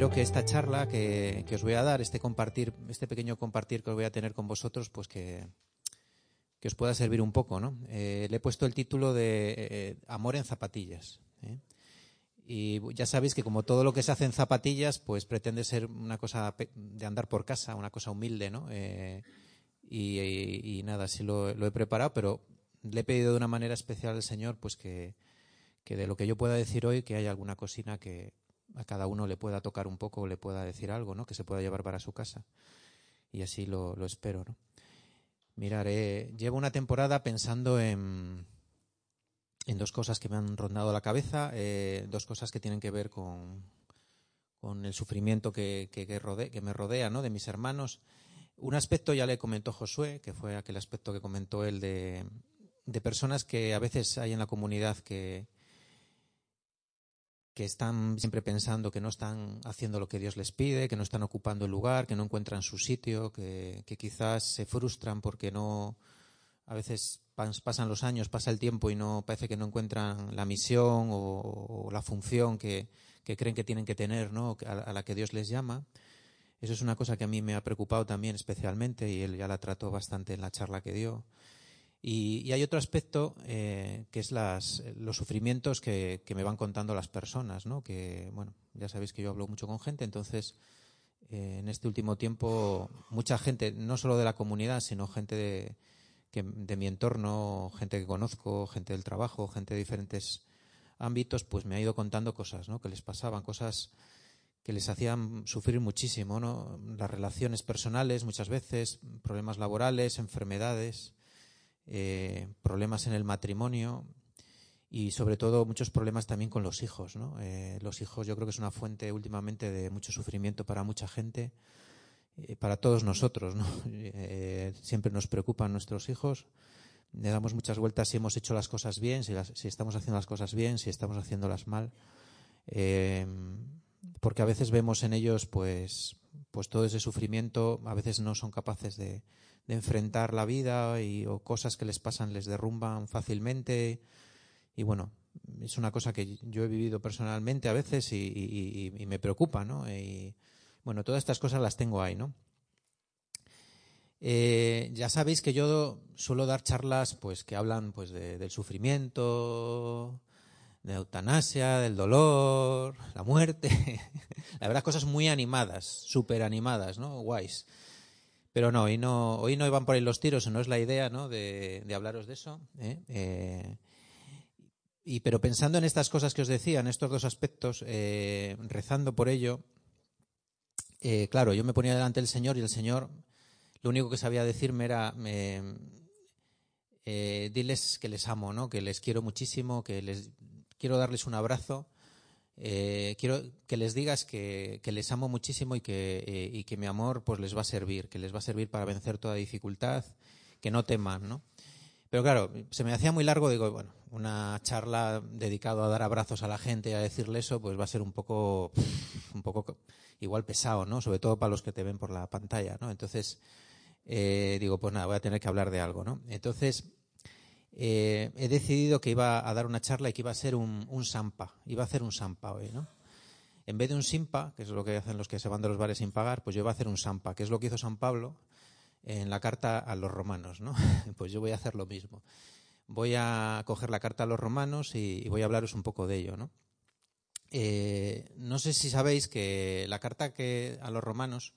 Espero que esta charla que, os voy a dar, este compartir, este pequeño compartir que os voy a tener con vosotros, pues que, que os pueda servir un poco, ¿no? Eh, le he puesto el título de eh, Amor en zapatillas. ¿eh? Y ya sabéis que como todo lo que se hace en zapatillas, pues pretende ser una cosa de andar por casa, una cosa humilde, ¿no? Y, nada, sí lo, lo he preparado, pero le he pedido de una manera especial al Señor, pues que, que de lo que yo pueda decir hoy, que haya alguna cocina que a cada uno le pueda tocar un poco o le pueda decir algo, ¿no? Que se pueda llevar para su casa. Y así lo, lo espero, ¿no? Mirar, llevo una temporada pensando en, en dos cosas que me han rondado la cabeza, eh, dos cosas que tienen que ver con, con el sufrimiento que, que, que me rodea, ¿no? De mis hermanos. Un aspecto ya le comentó Josué, que fue aquel aspecto que comentó él de, de personas que a veces hay en la comunidad que, que están siempre pensando que no están haciendo lo que Dios les pide, que no están ocupando el lugar, que no encuentran su sitio, que, que quizás se frustran porque no, a veces pas- pasan los años, pasa el tiempo y no parece que no encuentran la misión o, o la función que, que creen que tienen que tener, ¿no? a, a la que Dios les llama. Eso es una cosa que a mí me ha preocupado también especialmente y él ya la trató bastante en la charla que dio. Y, y hay otro aspecto eh, que es las, los sufrimientos que, que me van contando las personas, ¿no? Que, bueno, ya sabéis que yo hablo mucho con gente, entonces eh, en este último tiempo mucha gente, no solo de la comunidad, sino gente de, de mi entorno, gente que conozco, gente del trabajo, gente de diferentes ámbitos, pues me ha ido contando cosas, ¿no? Que les pasaban, cosas que les hacían sufrir muchísimo, ¿no? Las relaciones personales muchas veces, problemas laborales, enfermedades, eh, problemas en el matrimonio y sobre todo muchos problemas también con los hijos, ¿no? Eh, los hijos yo creo que es una fuente últimamente de mucho sufrimiento para mucha gente, eh, para todos nosotros, ¿no? Eh, siempre nos preocupan nuestros hijos, le damos muchas vueltas si hemos hecho las cosas bien, si, si estamos haciendo las cosas bien, si estamos haciéndolas mal. Porque a veces vemos en ellos pues pues todo ese sufrimiento a veces no son capaces de, de enfrentar la vida y o cosas que les pasan les derrumban fácilmente y bueno es una cosa que yo he vivido personalmente a veces y, me preocupa no y bueno todas estas cosas las tengo ahí no Eh, ya sabéis que yo suelo dar charlas pues que hablan pues de- del sufrimiento de eutanasia, del dolor, la muerte. la verdad, cosas muy animadas, súper animadas, ¿no? Guays. Pero no, hoy no, hoy no iban por ahí los tiros, no es la idea, ¿no? De, hablaros de eso. ¿eh? Eh, y, pero pensando en estas cosas que os decía, en estos dos aspectos, eh, rezando por ello, eh, claro, yo me ponía delante del Señor y el Señor lo único que sabía decirme era, eh, eh, diles que les amo, ¿no? Que les quiero muchísimo, que les quiero darles un abrazo. Eh, quiero que les digas que, que les amo muchísimo y que, eh, y que mi amor pues les va a servir, que les va a servir para vencer toda dificultad, que no teman, ¿no? Pero claro, se me hacía muy largo, digo, bueno, una charla dedicada a dar abrazos a la gente y a decirle eso, pues va a ser un poco, un poco igual pesado, ¿no? Sobre todo para los que te ven por la pantalla, ¿no? Entonces, eh, digo, pues nada, voy a tener que hablar de algo, ¿no? Entonces, eh, he decidido que iba a dar una charla y que iba a ser un, un sampa, iba a hacer un sampa hoy, ¿no? En vez de un simpa, que es lo que hacen los que se van de los bares sin pagar, pues yo iba a hacer un sampa, que es lo que hizo San Pablo en la carta a los romanos, ¿no? Pues yo voy a hacer lo mismo. Voy a coger la carta a los romanos y, voy a hablaros un poco de ello, ¿no? Eh, no sé si sabéis que la carta que a los romanos,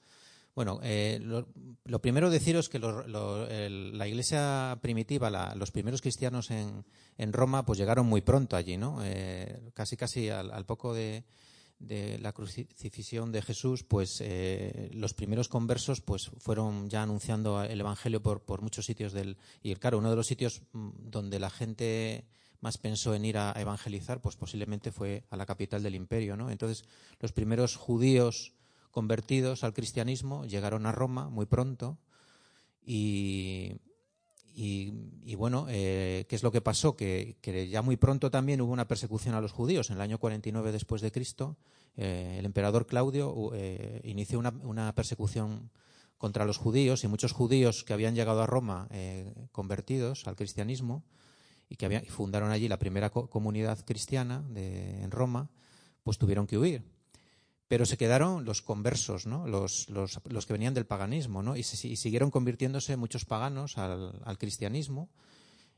bueno, eh, lo, primero deciros que lo, la iglesia primitiva, la, los primeros cristianos en, en, Roma, pues llegaron muy pronto allí, ¿no? Eh, casi, casi al, poco de, de la crucifixión de Jesús, pues eh, los primeros conversos pues fueron ya anunciando el Evangelio por, por muchos sitios del y claro uno de los sitios mm, donde la gente más pensó en ir a evangelizar, pues posiblemente fue a la capital del imperio, ¿no? Entonces los primeros judíos convertidos al cristianismo llegaron a Roma muy pronto y bueno, eh, ¿qué es lo que pasó? Que, ya muy pronto también hubo una persecución a los judíos. En el año 49 después de Cristo, eh, el emperador Claudio eh, inició una, persecución contra los judíos y muchos judíos que habían llegado a Roma convertidos al cristianismo y que fundaron allí la primera comunidad cristiana en Roma, pues tuvieron que huir pero se quedaron los conversos, ¿no? los, los, que venían del paganismo, ¿no? y, siguieron convirtiéndose muchos paganos al, cristianismo.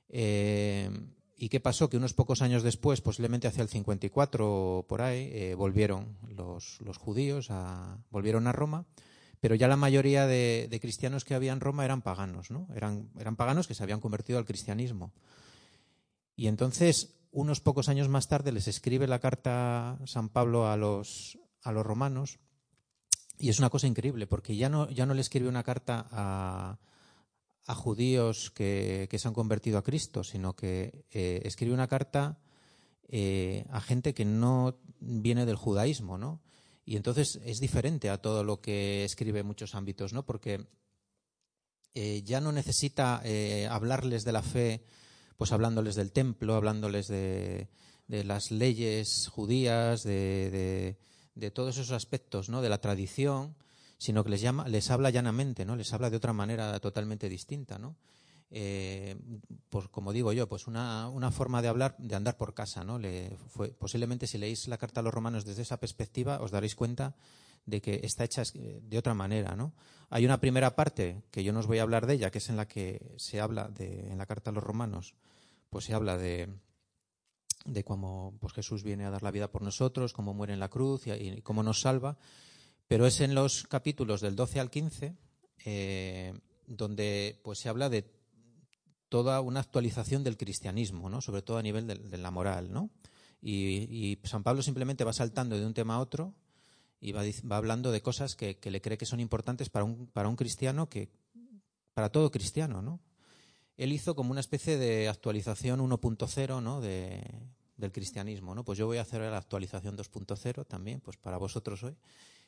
Eh, ¿Y qué pasó? Que unos pocos años después, posiblemente hacia el 54 o por ahí, eh, volvieron los, los judíos, a, volvieron a Roma, pero ya la mayoría de, de, cristianos que había en Roma eran paganos, ¿no? Eran, eran paganos que se habían convertido al cristianismo. Y entonces, unos pocos años más tarde, les escribe la carta San Pablo a los, a los romanos y es una cosa increíble porque ya no, ya no le escribe una carta a, a judíos que, que, se han convertido a Cristo, sino que eh, escribe una carta eh, a gente que no viene del judaísmo, ¿no? Y entonces es diferente a todo lo que escribe en muchos ámbitos, ¿no? Porque eh, ya no necesita hablarles de la fe, pues hablándoles del templo, hablándoles de, de las leyes judías, de de todos esos aspectos ¿no? de la tradición, sino que les, llama, les habla llanamente, ¿no? les habla de otra manera totalmente distinta. ¿no? Eh, pues como digo yo, pues una, una, forma de hablar, de andar por casa. ¿no? Le fue, posiblemente si leéis la carta a los romanos desde esa perspectiva, os daréis cuenta de que está hecha de otra manera. ¿no? Hay una primera parte, que yo no os voy a hablar de ella, que es en la que se habla, de, en la carta a los romanos, pues se habla de, de cómo pues, Jesús viene a dar la vida por nosotros, cómo muere en la cruz y, cómo nos salva. Pero es en los capítulos del 12 al 15 eh, donde pues, se habla de toda una actualización del cristianismo, ¿no? sobre todo a nivel de, la moral. ¿no? Y, San Pablo simplemente va saltando de un tema a otro y va, va hablando de cosas que, que, le cree que son importantes para un, para un cristiano, que para todo cristiano, ¿no? Él hizo como una especie de actualización 1.0 ¿no? de, del cristianismo. ¿no? Pues yo voy a hacer la actualización 2.0 también, pues para vosotros hoy.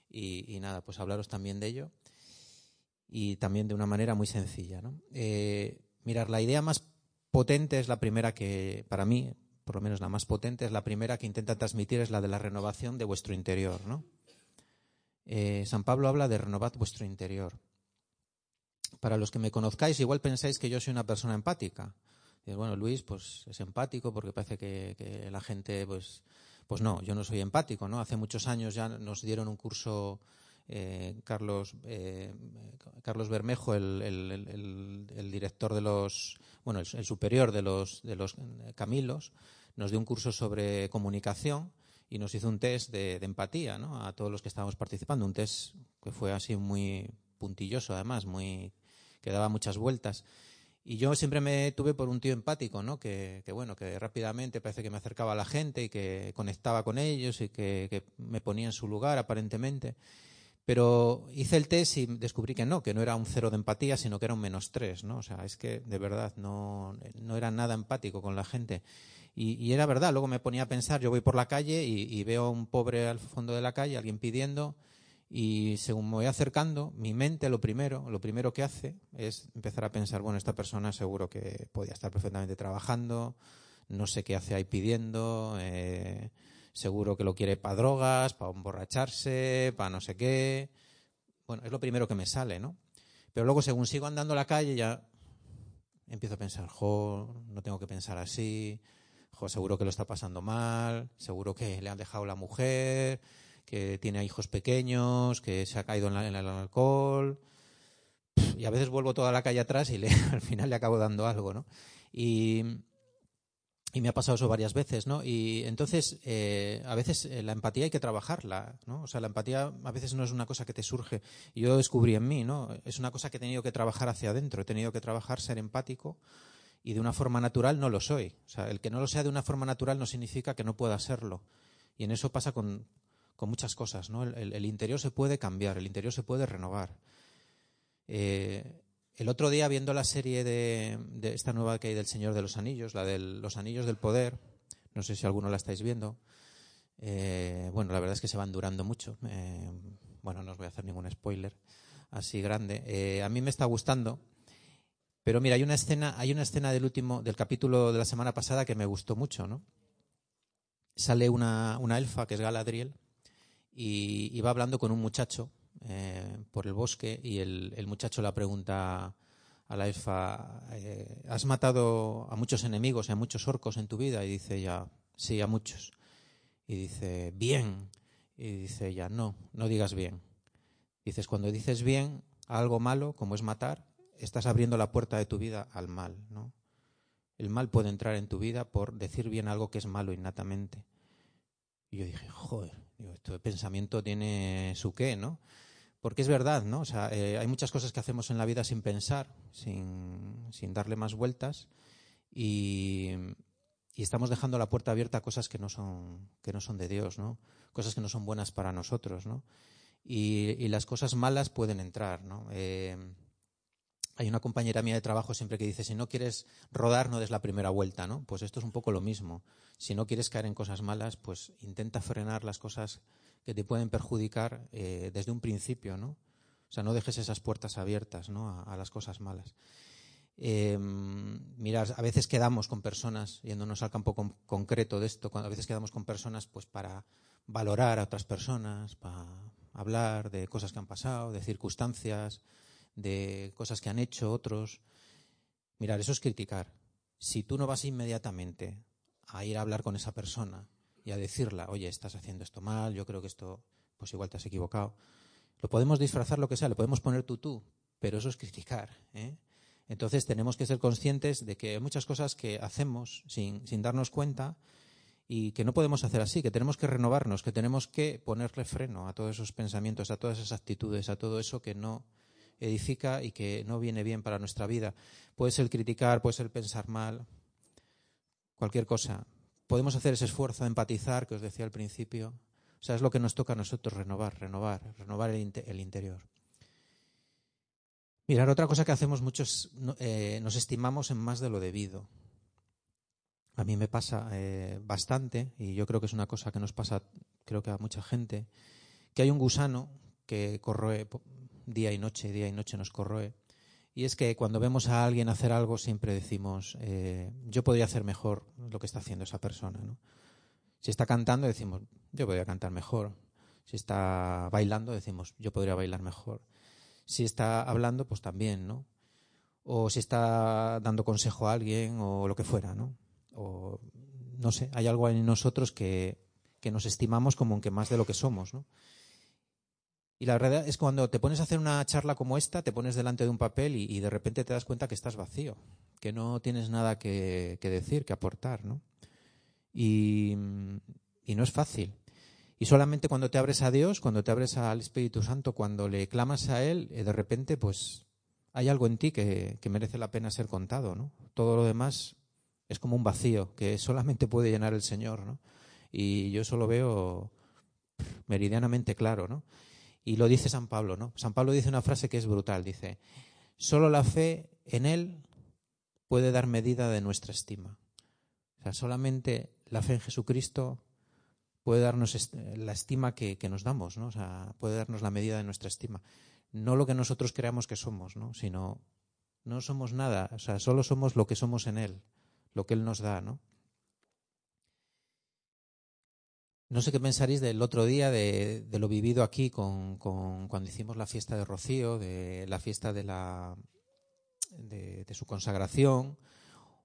Y, nada, pues hablaros también de ello. Y también de una manera muy sencilla. ¿no? Eh, mirar, la idea más potente es la primera que, para mí, por lo menos la más potente, es la primera que intenta transmitir, es la de la renovación de vuestro interior. ¿no? Eh, San Pablo habla de renovar vuestro interior para los que me conozcáis, igual pensáis que yo soy una persona empática. Bueno, Luis, pues es empático porque parece que, la gente, pues, pues no, yo no soy empático, ¿no? Hace muchos años ya nos dieron un curso eh, Carlos eh, Carlos Bermejo, el, el, director de los, bueno, el, superior de los de los Camilos, nos dio un curso sobre comunicación y nos hizo un test de, de empatía, ¿no? A todos los que estábamos participando, un test que fue así muy puntilloso, además, muy que daba muchas vueltas. Y yo siempre me tuve por un tío empático, ¿no? Que, bueno, que rápidamente parece que me acercaba a la gente y que conectaba con ellos y que, me ponía en su lugar, aparentemente. Pero hice el test y descubrí que no, que no era un cero de empatía, sino que era un menos tres, ¿no? O sea, es que de verdad no, no era nada empático con la gente. Y, era verdad, luego me ponía a pensar, yo voy por la calle y, y, veo a un pobre al fondo de la calle, alguien pidiendo, y según me voy acercando, mi mente lo primero, lo primero que hace es empezar a pensar, bueno, esta persona seguro que podía estar perfectamente trabajando, no sé qué hace ahí pidiendo, eh, seguro que lo quiere para drogas, para emborracharse, para no sé qué. Bueno, es lo primero que me sale, ¿no? Pero luego, según sigo andando la calle, ya empiezo a pensar, jo, no tengo que pensar así, jo, seguro que lo está pasando mal, seguro que le han dejado la mujer, que tiene hijos pequeños, que se ha caído en, el alcohol. Y a veces vuelvo toda la calle atrás y le, al final le acabo dando algo, ¿no? Y, y me ha pasado eso varias veces, ¿no? Y entonces, eh, a veces eh, la empatía hay que trabajarla, ¿no? O sea, la empatía a veces no es una cosa que te surge. Yo descubrí en mí, ¿no? Es una cosa que he tenido que trabajar hacia adentro. He tenido que trabajar ser empático y de una forma natural no lo soy. O sea, el que no lo sea de una forma natural no significa que no pueda serlo. Y en eso pasa con, con muchas cosas, ¿no? El, interior se puede cambiar, el interior se puede renovar. Eh, el otro día, viendo la serie de, esta nueva que hay del Señor de los Anillos, la de los Anillos del Poder, no sé si alguno la estáis viendo, eh, bueno, la verdad es que se van durando mucho. Eh, bueno, no os voy a hacer ningún spoiler así grande. a mí me está gustando, pero mira, hay una escena, hay una escena del último, del capítulo de la semana pasada que me gustó mucho, ¿no? Sale una, una elfa que es Galadriel y, va hablando con un muchacho eh, por el bosque y el, muchacho le pregunta a la elfa, eh, ¿has matado a muchos enemigos y a muchos orcos en tu vida? Y dice ella, sí, a muchos. Y dice, bien. Y dice ella, no, no digas bien. Dices, cuando dices bien a algo malo, como es matar, estás abriendo la puerta de tu vida al mal, ¿no? El mal puede entrar en tu vida por decir bien algo que es malo innatamente. Y yo dije, joder, este pensamiento tiene su qué, ¿no? Porque es verdad, ¿no? O sea, eh, hay muchas cosas que hacemos en la vida sin pensar, sin, darle más vueltas, y, estamos dejando la puerta abierta a cosas que no son, que no son de Dios, ¿no? Cosas que no son buenas para nosotros, ¿no? Y, las cosas malas pueden entrar, ¿no? Eh, hay una compañera mía de trabajo siempre que dice, si no quieres rodar, no des la primera vuelta, ¿no? Pues esto es un poco lo mismo. Si no quieres caer en cosas malas, pues intenta frenar las cosas que te pueden perjudicar eh, desde un principio, ¿no? O sea, no dejes esas puertas abiertas, ¿no? A, las cosas malas. Eh, mirad, a veces quedamos con personas, yéndonos al campo concreto de esto, a veces quedamos con personas pues para valorar a otras personas, para hablar de cosas que han pasado, de circunstancias, de cosas que han hecho otros. Mirar, eso es criticar. Si tú no vas inmediatamente a ir a hablar con esa persona y a decirla, oye, estás haciendo esto mal, yo creo que esto, pues igual te has equivocado. Lo podemos disfrazar lo que sea, le podemos poner tú tú, pero eso es criticar. ¿eh? Entonces tenemos que ser conscientes de que hay muchas cosas que hacemos sin, sin darnos cuenta y que no podemos hacer así, que tenemos que renovarnos, que tenemos que ponerle freno a todos esos pensamientos, a todas esas actitudes, a todo eso que no, edifica y que no viene bien para nuestra vida. Puede ser criticar, puede ser pensar mal, cualquier cosa. Podemos hacer ese esfuerzo de empatizar que os decía al principio. O sea, es lo que nos toca a nosotros renovar, renovar, renovar el, interior. Mirar, otra cosa que hacemos muchos, eh, nos estimamos en más de lo debido. A mí me pasa eh, bastante, y yo creo que es una cosa que nos pasa, creo que a mucha gente, que hay un gusano que corroe día y noche, día y noche nos corroe. Y es que cuando vemos a alguien hacer algo siempre decimos, eh, yo podría hacer mejor lo que está haciendo esa persona. ¿no? Si está cantando decimos, yo podría cantar mejor. Si está bailando decimos, yo podría bailar mejor. Si está hablando, pues también, ¿no? O si está dando consejo a alguien o lo que fuera, ¿no? O no sé, hay algo en nosotros que, que nos estimamos como que más de lo que somos, ¿no? Y la verdad es cuando te pones a hacer una charla como esta, te pones delante de un papel y, de repente te das cuenta que estás vacío, que no tienes nada que, decir, que aportar, ¿no? Y, no es fácil. Y solamente cuando te abres a Dios, cuando te abres al Espíritu Santo, cuando le clamas a Él, eh, de repente, pues hay algo en ti que, que merece la pena ser contado, ¿no? Todo lo demás es como un vacío que solamente puede llenar el Señor, ¿no? Y yo eso lo veo meridianamente claro, ¿no? Y lo dice San Pablo, ¿no? San Pablo dice una frase que es brutal, dice, solo la fe en Él puede dar medida de nuestra estima. O sea, solamente la fe en Jesucristo puede darnos la estima que, nos damos, ¿no? O sea, puede darnos la medida de nuestra estima. No lo que nosotros creamos que somos, ¿no? Sino, no somos nada, o sea, solo somos lo que somos en Él, lo que Él nos da, ¿no? No sé qué pensaréis del otro día, de, lo vivido aquí con, cuando hicimos la fiesta de Rocío, de la fiesta de, la, de, su consagración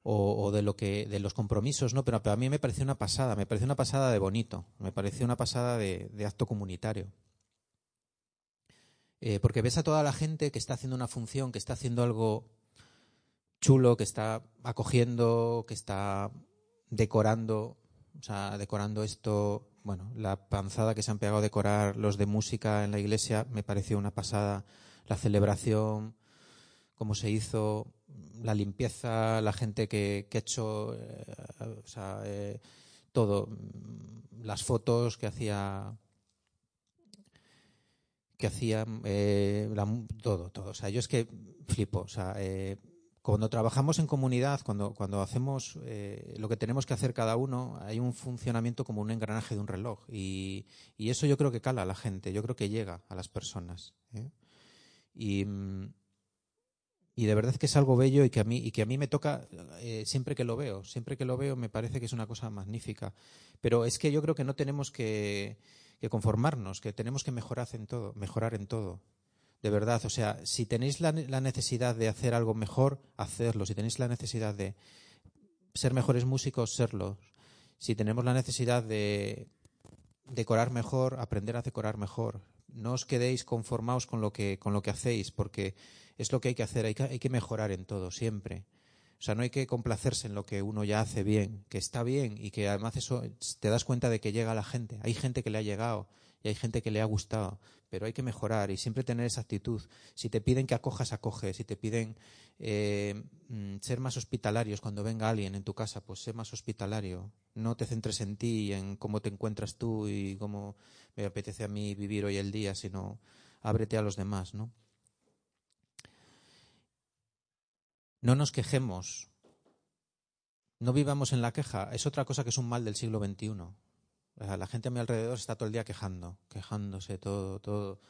o, de lo que de los compromisos, ¿no? Pero, a mí me pareció una pasada, me pareció una pasada de bonito, me pareció una pasada de, acto comunitario. Eh, porque ves a toda la gente que está haciendo una función, que está haciendo algo chulo, que está acogiendo, que está decorando, o sea, decorando esto bueno, la panzada que se han pegado a decorar los de música en la iglesia me pareció una pasada. La celebración, cómo se hizo, la limpieza, la gente que, ha hecho, eh, o sea, eh, todo, las fotos que hacía que hacía eh, todo, todo. O sea, yo es que flipo. O sea, eh, cuando trabajamos en comunidad, cuando, cuando hacemos eh, lo que tenemos que hacer cada uno, hay un funcionamiento como un engranaje de un reloj. Y, y eso yo creo que cala a la gente, yo creo que llega a las personas. ¿eh? Y, y, de verdad que es algo bello y que a mí, y que a mí me toca eh, siempre que lo veo. Siempre que lo veo me parece que es una cosa magnífica. Pero es que yo creo que no tenemos que, que conformarnos, que tenemos que mejorar en todo, mejorar en todo de verdad. O sea, si tenéis la, necesidad de hacer algo mejor, hacerlo. Si tenéis la necesidad de ser mejores músicos, serlo. Si tenemos la necesidad de decorar mejor, aprender a decorar mejor. No os quedéis conformados con lo que, con lo que hacéis, porque es lo que hay que hacer, hay que, hay que mejorar en todo, siempre. O sea, no hay que complacerse en lo que uno ya hace bien, que está bien y que además eso te das cuenta de que llega a la gente. Hay gente que le ha llegado y hay gente que le ha gustado, pero hay que mejorar y siempre tener esa actitud. Si te piden que acojas, acoge. Si te piden eh, mm, ser más hospitalarios cuando venga alguien en tu casa, pues sé más hospitalario. No te centres en ti en cómo te encuentras tú y cómo me apetece a mí vivir hoy el día, sino ábrete a los demás, ¿no? No nos quejemos. No vivamos en la queja. Es otra cosa que es un mal del siglo XXI. La gente a mi alrededor está todo el día quejando, quejándose, todo, todo,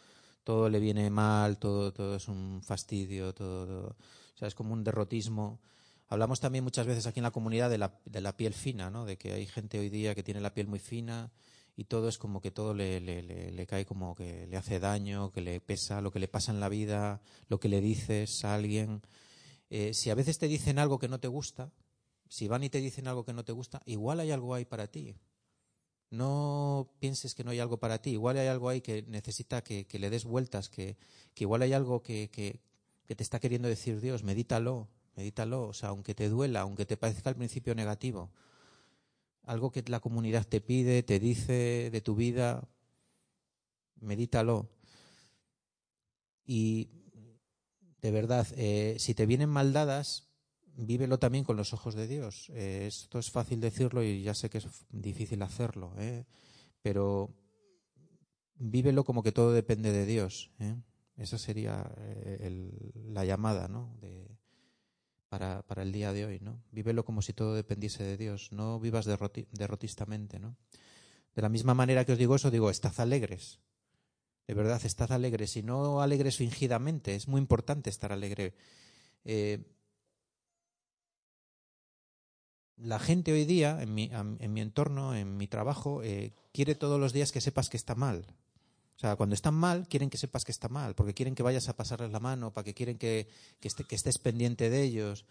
todo le viene mal, todo, todo es un fastidio, todo, o sea, es como un derrotismo. Hablamos también muchas veces aquí en la comunidad de la, de la piel fina, ¿no? De que hay gente hoy día que tiene la piel muy fina y todo es como que todo le, le, le, cae como que le hace daño, que le pesa, lo que le pasa en la vida, lo que le dices a alguien. Eh, si a veces te dicen algo que no te gusta, si van y te dicen algo que no te gusta, igual hay algo ahí para ti. No pienses que no hay algo para ti. Igual hay algo ahí que necesita que, le des vueltas, que, igual hay algo que, te está queriendo decir Dios. Medítalo, medítalo. O sea, aunque te duela, aunque te parezca al principio negativo. Algo que la comunidad te pide, te dice de tu vida, medítalo. Y de verdad, eh, si te vienen maldadas, vívelo también con los ojos de Dios. Eh, esto es fácil decirlo y ya sé que es difícil hacerlo, ¿eh? pero vívelo como que todo depende de Dios. ¿eh? Esa sería la llamada ¿no? para, para, el día de hoy. ¿no? Vívelo como si todo dependiese de Dios. No vivas derrotistamente. ¿no? De la misma manera que os digo eso, digo, estad alegres. De verdad, estad alegres. Y no alegres fingidamente. Es muy importante estar alegre la gente hoy día, en mi, en mi entorno, en mi trabajo, eh, quiere todos los días que sepas que está mal. O sea, cuando están mal, quieren que sepas que está mal, porque quieren que vayas a pasarles la mano, para que quieren que, que, que estés pendiente de ellos.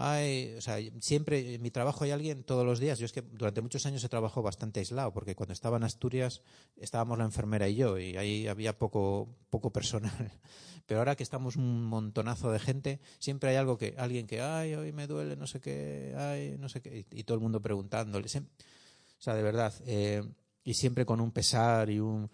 Ay, o sea, siempre en mi trabajo hay alguien todos los días. Yo es que durante muchos años he trabajado bastante aislado, porque cuando estaba en Asturias estábamos la enfermera y yo, y ahí había poco, poco personal. Pero ahora que estamos un montonazo de gente, siempre hay algo que, alguien que, ay, hoy me duele, no sé qué, ay, no sé qué, y, todo el mundo preguntándole. O sea, de verdad, eh, y siempre con un pesar y un,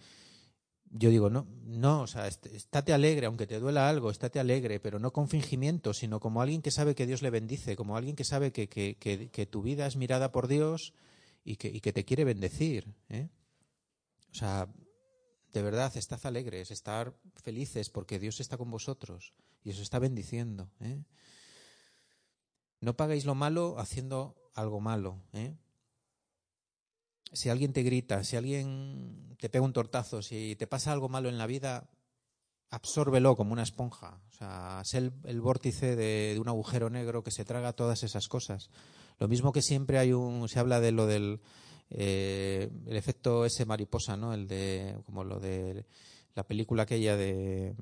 yo digo, no, no, o sea, estate alegre, aunque te duela algo, estate alegre, pero no con fingimiento, sino como alguien que sabe que Dios le bendice, como alguien que sabe que, que, que, tu vida es mirada por Dios y que, y te quiere bendecir. ¿eh? O sea, de verdad, estad alegres, estar felices porque Dios está con vosotros y os está bendiciendo. ¿eh? No paguéis lo malo haciendo algo malo. ¿eh? Si alguien te grita, si alguien te pega un tortazo, si te pasa algo malo en la vida, absórbelo como una esponja. O sea, es el, vórtice de, un agujero negro que se traga todas esas cosas. Lo mismo que siempre hay un, se habla de lo del eh, el efecto ese mariposa, ¿no? El de, como lo de la película aquella de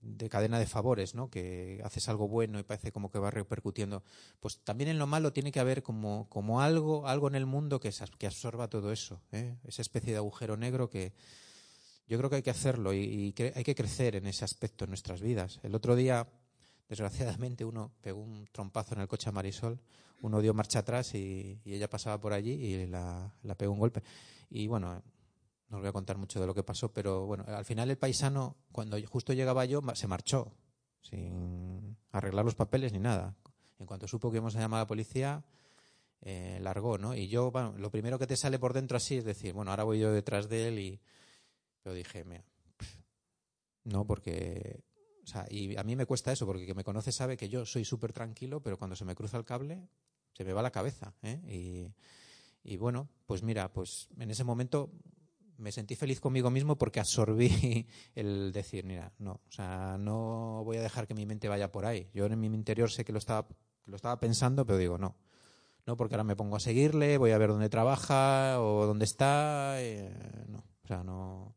de cadena de favores, ¿no? Que haces algo bueno y parece como que va repercutiendo. Pues también en lo malo tiene que haber como, como algo, algo en el mundo que, que absorba todo eso, ¿eh? esa especie de agujero negro que yo creo que hay que hacerlo y, hay que crecer en ese aspecto en nuestras vidas. El otro día, desgraciadamente, uno pegó un trompazo en el coche a Marisol, uno dio marcha atrás y, ella pasaba por allí y la, la pegó un golpe. Y bueno, no os voy a contar mucho de lo que pasó, pero bueno, al final el paisano, cuando justo llegaba yo, se marchó, sin arreglar los papeles ni nada. En cuanto supo que íbamos a llamar a la policía, eh, largó, ¿no? Y yo, bueno, lo primero que te sale por dentro así es decir, bueno, ahora voy yo detrás de él y... Pero dije, mira, ¿no? Porque, o sea, y a mí me cuesta eso, porque quien me conoce sabe que yo soy súper tranquilo, pero cuando se me cruza el cable, se me va la cabeza, ¿eh? Y, y bueno, pues mira, pues en ese momento me sentí feliz conmigo mismo porque absorbí el decir, mira, no, o sea, no voy a dejar que mi mente vaya por ahí. Yo en mi interior sé que lo estaba, lo estaba pensando, pero digo, no, no, porque ahora me pongo a seguirle, voy a ver dónde trabaja o dónde está, eh, no, o sea, no,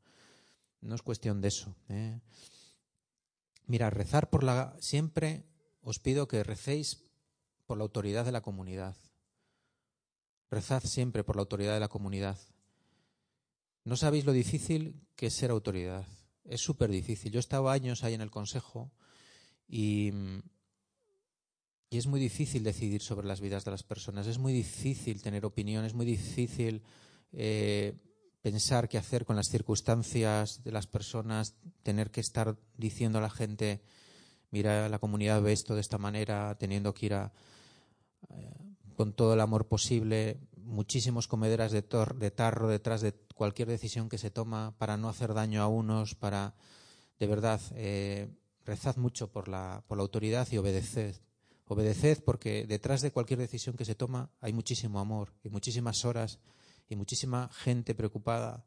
no es cuestión de eso. ¿eh? Mira, rezar por la. Siempre os pido que recéis por la autoridad de la comunidad. Rezad siempre por la autoridad de la comunidad. No sabéis lo difícil que es ser autoridad. Es súper difícil. Yo he estado años ahí en el consejo y, y es muy difícil decidir sobre las vidas de las personas. Es muy difícil tener opinión, es muy difícil eh, pensar qué hacer con las circunstancias de las personas, tener que estar diciendo a la gente, mira, la comunidad ve esto de esta manera, teniendo que ir a, eh, con todo el amor posible, muchísimos comederas de, de tarro detrás de cualquier decisión que se toma para no hacer daño a unos, para, de verdad, eh, rezad mucho por la, por la autoridad y obedeced. Obedeced porque detrás de cualquier decisión que se toma hay muchísimo amor y muchísimas horas y muchísima gente preocupada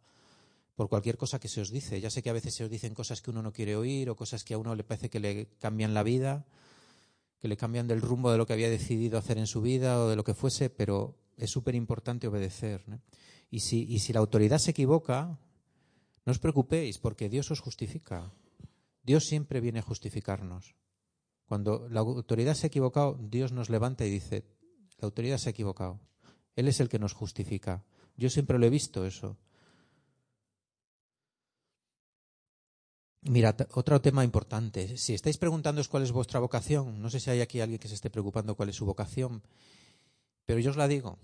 por cualquier cosa que se os dice. Ya sé que a veces se os dicen cosas que uno no quiere oír o cosas que a uno le parece que le cambian la vida, que le cambian del rumbo de lo que había decidido hacer en su vida o de lo que fuese, pero es súper importante obedecer. Y, si, y si la autoridad se equivoca, no os preocupéis porque Dios os justifica. Dios siempre viene a justificarnos. Cuando la autoridad se ha equivocado, Dios nos levanta y dice, la autoridad se ha equivocado. Él es el que nos justifica. Yo siempre lo he visto eso. Mira, otro tema importante. Si estáis preguntando cuál es vuestra vocación, no sé si hay aquí alguien que se esté preocupando cuál es su vocación, pero yo os la digo.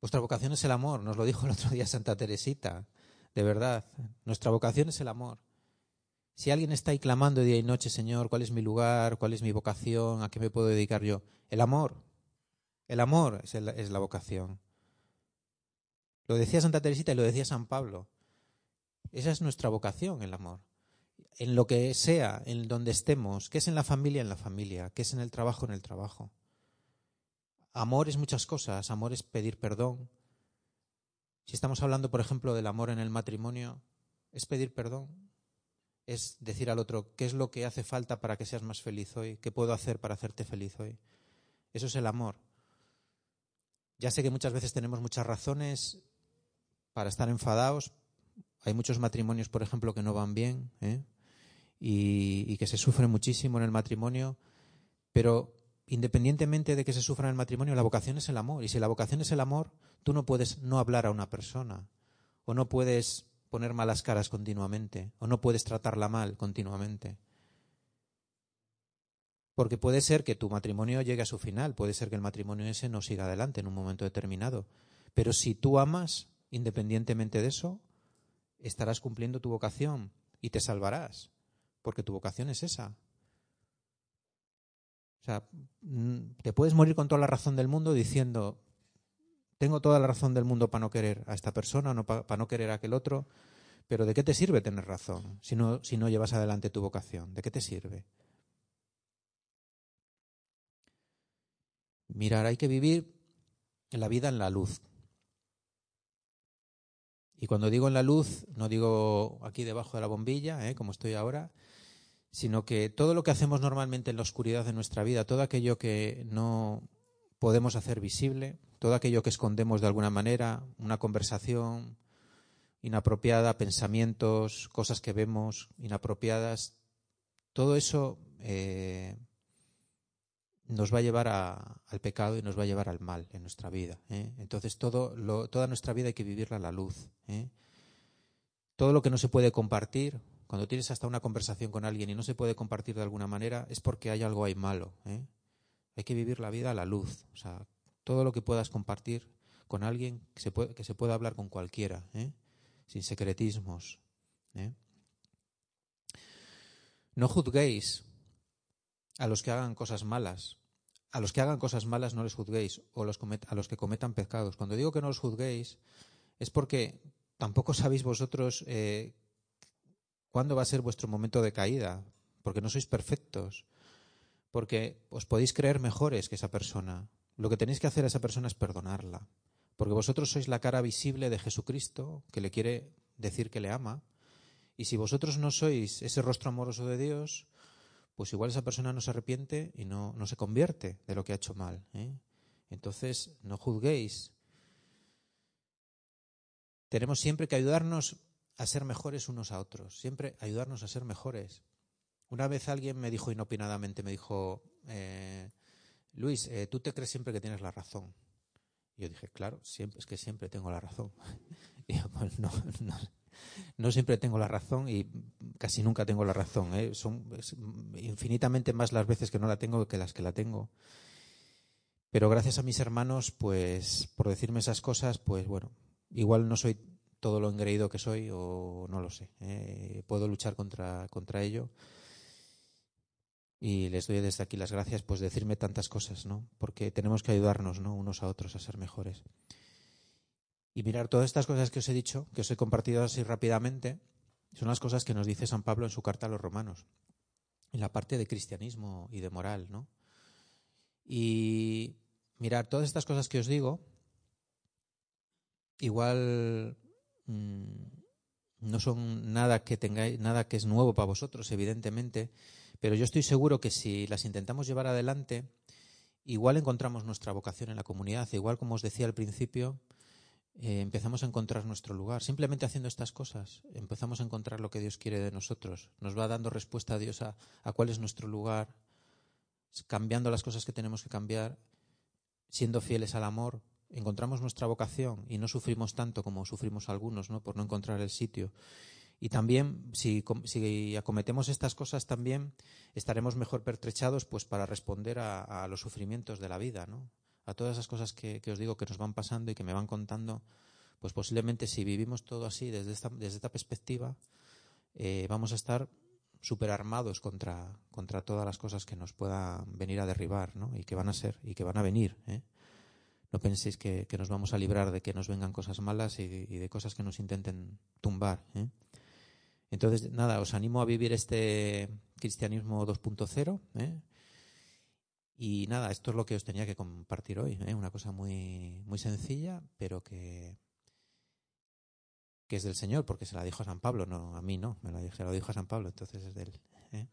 Vuestra vocación es el amor, nos lo dijo el otro día Santa Teresita. De verdad, nuestra vocación es el amor. Si alguien está ahí clamando día y noche, Señor, ¿cuál es mi lugar? ¿Cuál es mi vocación? ¿A qué me puedo dedicar yo? El amor. El amor es, es la vocación. Lo decía Santa Teresita y lo decía San Pablo. Esa es nuestra vocación, el amor. En lo que sea, en donde estemos, que es en la familia, en la familia, que es en el trabajo, en el trabajo. Amor es muchas cosas. Amor es pedir perdón. Si estamos hablando, por ejemplo, del amor en el matrimonio, es pedir perdón. Es decir al otro, ¿qué es lo que hace falta para que seas más feliz hoy? ¿Qué puedo hacer para hacerte feliz hoy? Eso es el amor. Ya sé que muchas veces tenemos muchas razones para estar enfadados. Hay muchos matrimonios, por ejemplo, que no van bien ¿eh? y, que se sufre muchísimo en el matrimonio, pero independientemente de que se sufra en el matrimonio, la vocación es el amor. Y si la vocación es el amor, tú no puedes no hablar a una persona, o no puedes poner malas caras continuamente, o no puedes tratarla mal continuamente. Porque puede ser que tu matrimonio llegue a su final, puede ser que el matrimonio ese no siga adelante en un momento determinado. Pero si tú amas, Independientemente de eso, estarás cumpliendo tu vocación y te salvarás, porque tu vocación es esa. O sea, mm, te puedes morir con toda la razón del mundo diciendo, tengo toda la razón del mundo para no querer a esta persona, no, para no querer a aquel otro, pero ¿de qué te sirve tener razón si no, si no llevas adelante tu vocación? ¿De qué te sirve? Mirar, hay que vivir la vida en la luz, y cuando digo en la luz, no digo aquí debajo de la bombilla, ¿eh? como estoy ahora, sino que todo lo que hacemos normalmente en la oscuridad de nuestra vida, todo aquello que no podemos hacer visible, todo aquello que escondemos de alguna manera, una conversación inapropiada, pensamientos, cosas que vemos inapropiadas, todo eso eh, nos va a llevar al pecado y nos va a llevar al mal en nuestra vida. ¿eh? Entonces, toda nuestra vida hay que vivirla a la luz. ¿eh? Todo lo que no se puede compartir, cuando tienes hasta una conversación con alguien y no se puede compartir de alguna manera, es porque hay algo ahí malo. ¿eh? Hay que vivir la vida a la luz. O sea, todo lo que puedas compartir con alguien, que se, puede, pueda hablar con cualquiera, sin secretismos. No juzguéis a los que hagan cosas malas. A los que hagan cosas malas no les juzguéis, o a los que cometan pecados. Cuando digo que no los juzguéis, es porque tampoco sabéis vosotros eh, ¿Cuándo va a ser vuestro momento de caída? Porque no sois perfectos. Porque os podéis creer mejores que esa persona. Lo que tenéis que hacer a esa persona es perdonarla. Porque vosotros sois la cara visible de Jesucristo, que le quiere decir que le ama. Y si vosotros no sois ese rostro amoroso de Dios, pues igual esa persona no se arrepiente y no, no se convierte de lo que ha hecho mal. ¿eh? Entonces, no juzguéis. Tenemos siempre que ayudarnos a ser mejores unos a otros, siempre ayudarnos a ser mejores. Una vez alguien me dijo inopinadamente, me dijo, eh, Luis, eh, tú te crees siempre que tienes la razón. Y yo dije, claro, siempre, es que siempre tengo la razón. pues no, no, no, siempre tengo la razón y casi nunca tengo la razón. ¿eh? Son infinitamente más las veces que no la tengo que las que la tengo. Pero gracias a mis hermanos, pues, por decirme esas cosas, pues bueno, igual no soy todo lo engreído que soy o no lo sé. ¿eh? Puedo luchar contra, contra ello y les doy desde aquí las gracias, pues decirme tantas cosas, ¿no? Porque tenemos que ayudarnos, ¿no? Unos a otros a ser mejores. Y mirar todas estas cosas que os he dicho, que os he compartido así rápidamente, son las cosas que nos dice San Pablo en su carta a los romanos, en la parte de cristianismo y de moral, ¿no? Y mirar todas estas cosas que os digo, igual mmm, no son nada que tengáis, nada que es nuevo para vosotros, evidentemente, pero yo estoy seguro que si las intentamos llevar adelante, igual encontramos nuestra vocación en la comunidad, igual como os decía al principio, eh, empezamos a encontrar nuestro lugar. Simplemente haciendo estas cosas, empezamos a encontrar lo que Dios quiere de nosotros. Nos va dando respuesta a Dios a cuál es nuestro lugar, cambiando las cosas que tenemos que cambiar, siendo fieles al amor, encontramos nuestra vocación y no sufrimos tanto como sufrimos algunos, ¿no? Por no encontrar el sitio. Y también, si, si, acometemos estas cosas, también estaremos mejor pertrechados pues, para responder a, los sufrimientos de la vida, ¿no? A todas esas cosas que, que, os digo que nos van pasando y que me van contando, pues posiblemente si vivimos todo así desde esta, desde esta perspectiva, eh, vamos a estar súper armados contra, contra todas las cosas que nos puedan venir a derribar, ¿no? Y que van a ser, y que van a venir, ¿eh? No penséis que, que, nos vamos a librar de que nos vengan cosas malas y, de cosas que nos intenten tumbar, ¿eh? Entonces, nada, os animo a vivir este cristianismo 2.0. ¿eh? Y nada, esto es lo que os tenía que compartir hoy. ¿eh? Una cosa muy, muy sencilla, pero que, que es del Señor, porque se la dijo a San Pablo, no a mí no, me la, se lo dijo a San Pablo, entonces es de él. ¿eh?